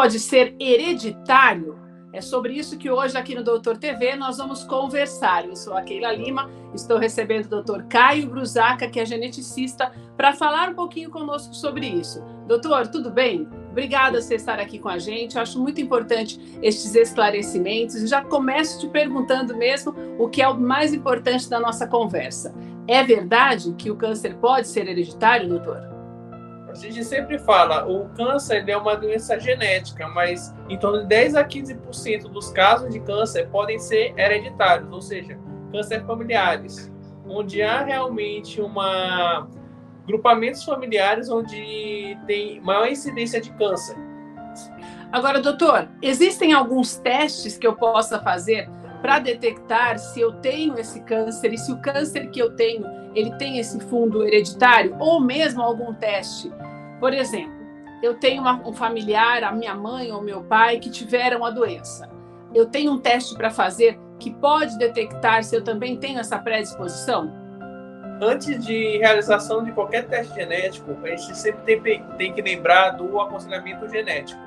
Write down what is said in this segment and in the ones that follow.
Pode ser hereditário? É sobre isso que hoje aqui no Doutor TV nós vamos conversar. Eu sou a Keila Lima, estou recebendo o Dr. Caio Brusaca, que é geneticista, para falar um pouquinho conosco sobre isso. Doutor, tudo bem? Obrigada por estar aqui com a gente. Eu acho muito importante estes esclarecimentos. Já começo te perguntando mesmo o que é o mais importante da nossa conversa. É verdade que o câncer pode ser hereditário, doutor? A gente sempre fala, o câncer é uma doença genética, mas em torno de 10 a 15% dos casos de câncer podem ser hereditários, ou seja, câncer familiares, onde há realmente uma grupamentos familiares onde tem maior incidência de câncer. Agora, doutor, existem alguns testes que eu possa fazer para detectar se eu tenho esse câncer e se o câncer que eu tenho ele tem esse fundo hereditário ou mesmo algum teste. Por exemplo, eu tenho uma, um familiar, a minha mãe ou meu pai que tiveram a doença. Eu tenho um teste para fazer que pode detectar se eu também tenho essa predisposição? Antes de realização de qualquer teste genético, a gente sempre tem, tem que lembrar do aconselhamento genético.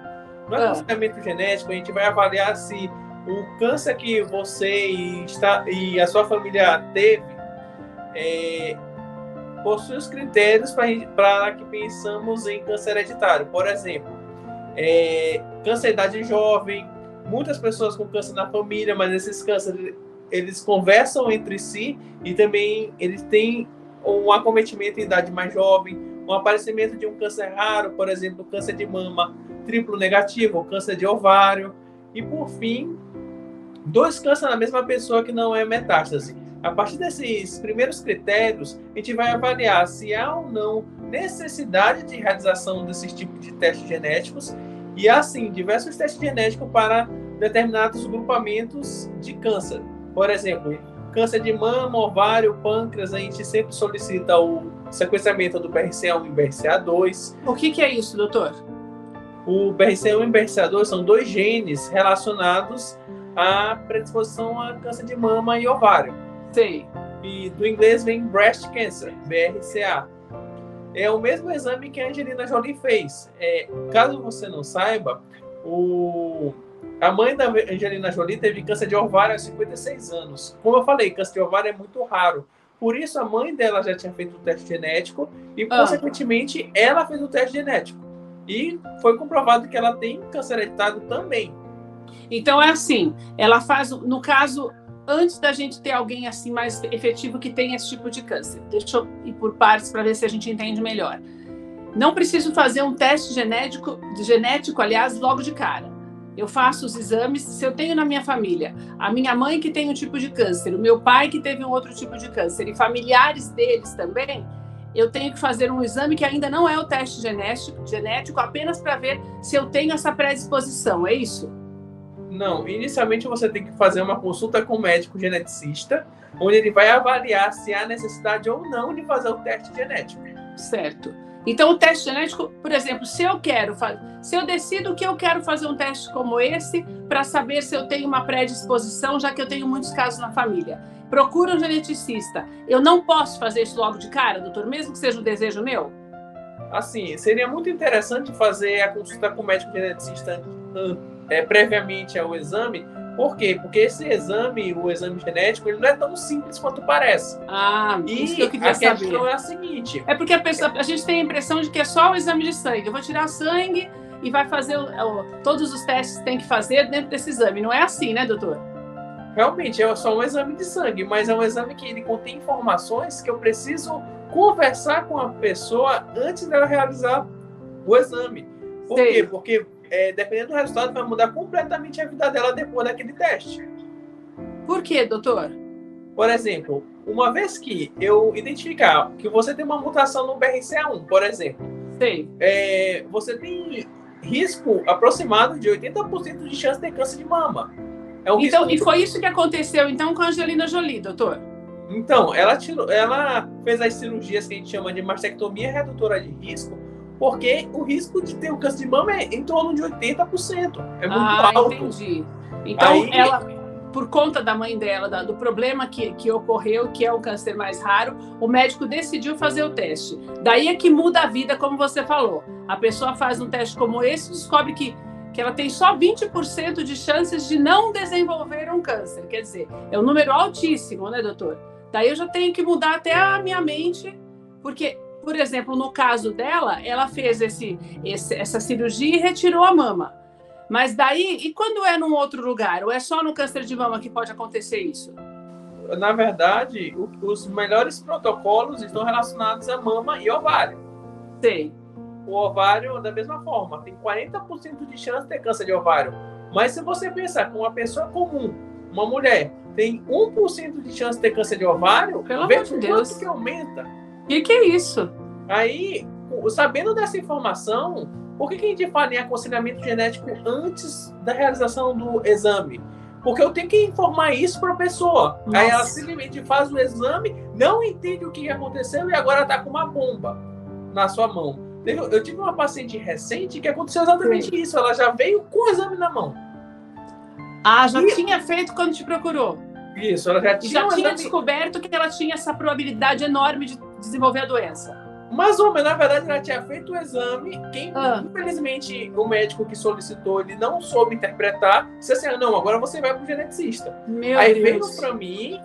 No ah. aconselhamento genético, a gente vai avaliar se o câncer que você e, está, e a sua família teve é, possui os critérios para que pensamos em câncer hereditário. Por exemplo, é, câncer idade jovem, muitas pessoas com câncer na família, mas esses cânceres eles conversam entre si e também eles têm um acometimento em idade mais jovem, um aparecimento de um câncer raro, por exemplo, câncer de mama triplo negativo, câncer de ovário, e por fim, dois cânceres na mesma pessoa que não é metástase. A partir desses primeiros critérios, a gente vai avaliar se há ou não necessidade de realização desses tipos de testes genéticos e, assim, diversos testes genéticos para determinados grupamentos de câncer. Por exemplo, câncer de mama, ovário, pâncreas, a gente sempre solicita o sequenciamento do BRCA1 e BRCA2. O que, que é isso, doutor? O BRCA1 e BRCA2 são dois genes relacionados à predisposição a câncer de mama e ovário. Sei. E do inglês vem breast cancer, BRCA. É o mesmo exame que a Angelina Jolie fez. É, caso você não saiba, o, a mãe da Angelina Jolie teve câncer de ovário aos 56 anos. Como eu falei, câncer de ovário é muito raro. Por isso, a mãe dela já tinha feito o teste genético e, ah. consequentemente, ela fez o teste genético. E foi comprovado que ela tem câncer hereditário também. Então, é assim: ela faz, no caso, antes da gente ter alguém assim mais efetivo que tenha esse tipo de câncer. Deixa eu ir por partes para ver se a gente entende melhor. Não preciso fazer um teste genético, genético, aliás, logo de cara. Eu faço os exames, se eu tenho na minha família a minha mãe que tem um tipo de câncer, o meu pai que teve um outro tipo de câncer e familiares deles também, eu tenho que fazer um exame que ainda não é o teste genético, genético apenas para ver se eu tenho essa predisposição, é isso? Não, inicialmente você tem que fazer uma consulta com o médico geneticista, onde ele vai avaliar se há necessidade ou não de fazer o teste genético. Certo. Então, o teste genético, por exemplo, se eu quero fazer, se eu decido que eu quero fazer um teste como esse para saber se eu tenho uma predisposição, já que eu tenho muitos casos na família, procura um geneticista. Eu não posso fazer isso logo de cara, doutor, mesmo que seja um desejo meu? Assim, seria muito interessante fazer a consulta com o médico geneticista é, previamente ao exame. Por quê? Porque esse exame, o exame genético, ele não é tão simples quanto parece. Ah, e isso que eu queria a saber. questão é a seguinte. É porque a, pessoa, a gente tem a impressão de que é só o exame de sangue. Eu vou tirar sangue e vai fazer todos os testes que tem que fazer dentro desse exame. Não é assim, né, doutor? Realmente, é só um exame de sangue, mas é um exame que ele contém informações que eu preciso conversar com a pessoa antes dela realizar o exame. Por Sei. quê? Porque é, dependendo do resultado, vai mudar completamente a vida dela depois daquele teste. Por quê, doutor? Por exemplo, uma vez que eu identificar que você tem uma mutação no BRCA1, por exemplo, Sim. É, você tem risco aproximado de 80% de chance de ter câncer de mama. É um então, e foi isso que aconteceu então com a Angelina Jolie, doutor? Então, ela, tirou, ela fez as cirurgias que a gente chama de mastectomia redutora de risco porque o risco de ter o câncer de mama é em torno de 80%. É muito ah, alto. Entendi. Então, Aí, ela, por conta da mãe dela, do problema que, que ocorreu, que é o câncer mais raro, o médico decidiu fazer o teste. Daí é que muda a vida, como você falou. A pessoa faz um teste como esse e descobre que, que ela tem só 20% de chances de não desenvolver um câncer. Quer dizer, é um número altíssimo, né, doutor? Daí eu já tenho que mudar até a minha mente, porque por exemplo, no caso dela, ela fez esse, esse, essa cirurgia e retirou a mama. Mas daí, e quando é num outro lugar? Ou é só no câncer de mama que pode acontecer isso? Na verdade, o, os melhores protocolos estão relacionados a mama e ovário. Sei. O ovário, da mesma forma, tem 40% de chance de ter câncer de ovário. Mas se você pensar com uma pessoa comum, uma mulher, tem 1% de chance de ter câncer de ovário, Pelo amor de Deus. que aumenta. O que, que é isso? Aí, sabendo dessa informação, por que, que a gente fala em aconselhamento genético antes da realização do exame? Porque eu tenho que informar isso para a pessoa. Nossa. Aí ela simplesmente faz o exame, não entende o que aconteceu e agora está com uma bomba na sua mão. Eu tive uma paciente recente que aconteceu exatamente Sim. isso. Ela já veio com o exame na mão. Ah, já e... tinha feito quando te procurou? Isso, ela já tinha, já tinha descoberto que ela tinha essa probabilidade enorme de desenvolver a doença. Mas, homem, na verdade, ela tinha feito o exame. Quem, ah. infelizmente, o médico que solicitou, ele não soube interpretar. Disse assim: ah, não, agora você vai para o geneticista. Meu aí Deus. veio para mim.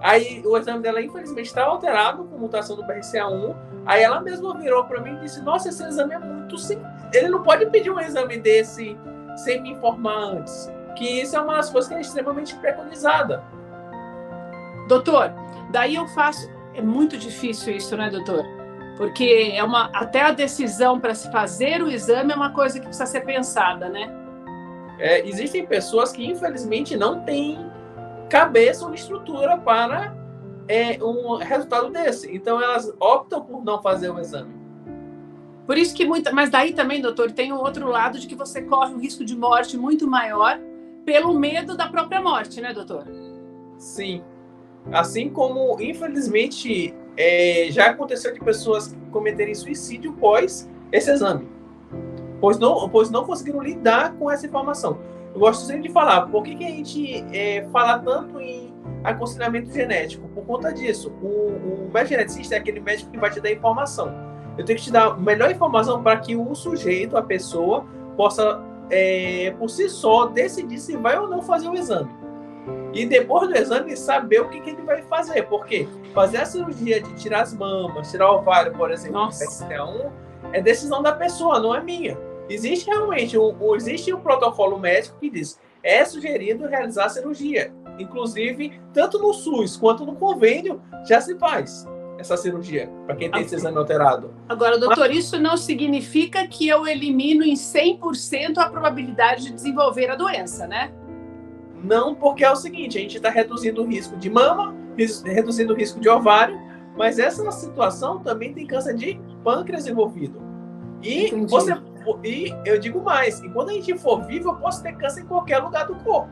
Aí o exame dela, infelizmente, está alterado com mutação do BRCA1. Aí ela mesma virou para mim e disse: Nossa, esse exame é muito sim. Ele não pode pedir um exame desse sem me informar antes. Que isso é uma das coisas que é extremamente preconizada. Doutor, daí eu faço. É muito difícil isso, né, doutor? Porque é uma até a decisão para se fazer o exame é uma coisa que precisa ser pensada, né? É, existem pessoas que infelizmente não têm cabeça ou estrutura para é, um resultado desse. Então elas optam por não fazer o exame. Por isso que muita, mas daí também, doutor, tem o outro lado de que você corre um risco de morte muito maior pelo medo da própria morte, né, doutor? Sim, Assim como, infelizmente, é, já aconteceu de pessoas cometerem suicídio pós esse exame, pois não, pois não conseguiram lidar com essa informação. Eu gosto sempre de falar, por que, que a gente é, fala tanto em aconselhamento genético? Por conta disso, o, o médico geneticista é aquele médico que vai te dar informação. Eu tenho que te dar a melhor informação para que o sujeito, a pessoa, possa, é, por si só, decidir se vai ou não fazer o exame. E depois do exame, saber o que, que ele vai fazer. Porque fazer a cirurgia de tirar as mamas, tirar o ovário, por exemplo, PST1, é decisão da pessoa, não é minha. Existe realmente um, existe um protocolo médico que diz é sugerido realizar a cirurgia. Inclusive, tanto no SUS quanto no convênio, já se faz essa cirurgia, para quem tem esse exame alterado. Agora, doutor, Mas... isso não significa que eu elimino em 100% a probabilidade de desenvolver a doença, né? Não, porque é o seguinte, a gente está reduzindo o risco de mama, reduzindo o risco de ovário, mas essa situação também tem câncer de pâncreas envolvido. E Entendi. você e eu digo mais, e quando a gente for vivo, eu posso ter câncer em qualquer lugar do corpo.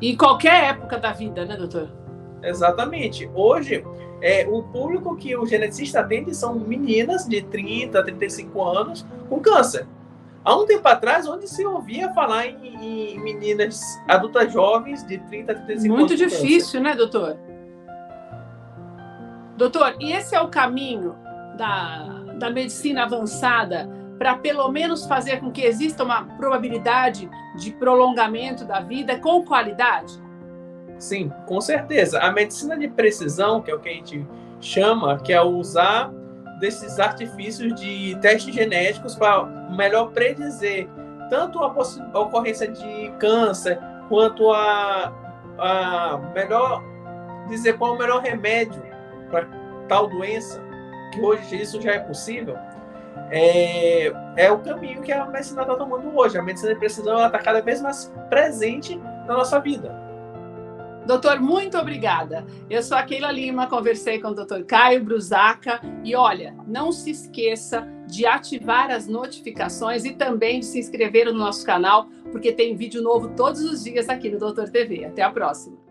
Em qualquer época da vida, né, doutor? Exatamente. Hoje, é, o público que o geneticista atende são meninas de 30, 35 anos com câncer. Há um tempo atrás, onde se ouvia falar em, em meninas adultas jovens de 30 a 35 Muito anos. Muito difícil, né, doutor? Doutor, e esse é o caminho da, da medicina avançada para pelo menos fazer com que exista uma probabilidade de prolongamento da vida com qualidade? Sim, com certeza. A medicina de precisão, que é o que a gente chama, que é usar desses artifícios de testes genéticos para melhor predizer tanto a, a ocorrência de câncer quanto a, a melhor dizer qual é o melhor remédio para tal doença, que hoje isso já é possível, é, é o caminho que a medicina está tomando hoje. A medicina de precisão está cada vez mais presente na nossa vida. Doutor, muito obrigada. Eu sou a Keila Lima, conversei com o doutor Caio Brusaca. E olha, não se esqueça de ativar as notificações e também de se inscrever no nosso canal, porque tem vídeo novo todos os dias aqui no Doutor TV. Até a próxima.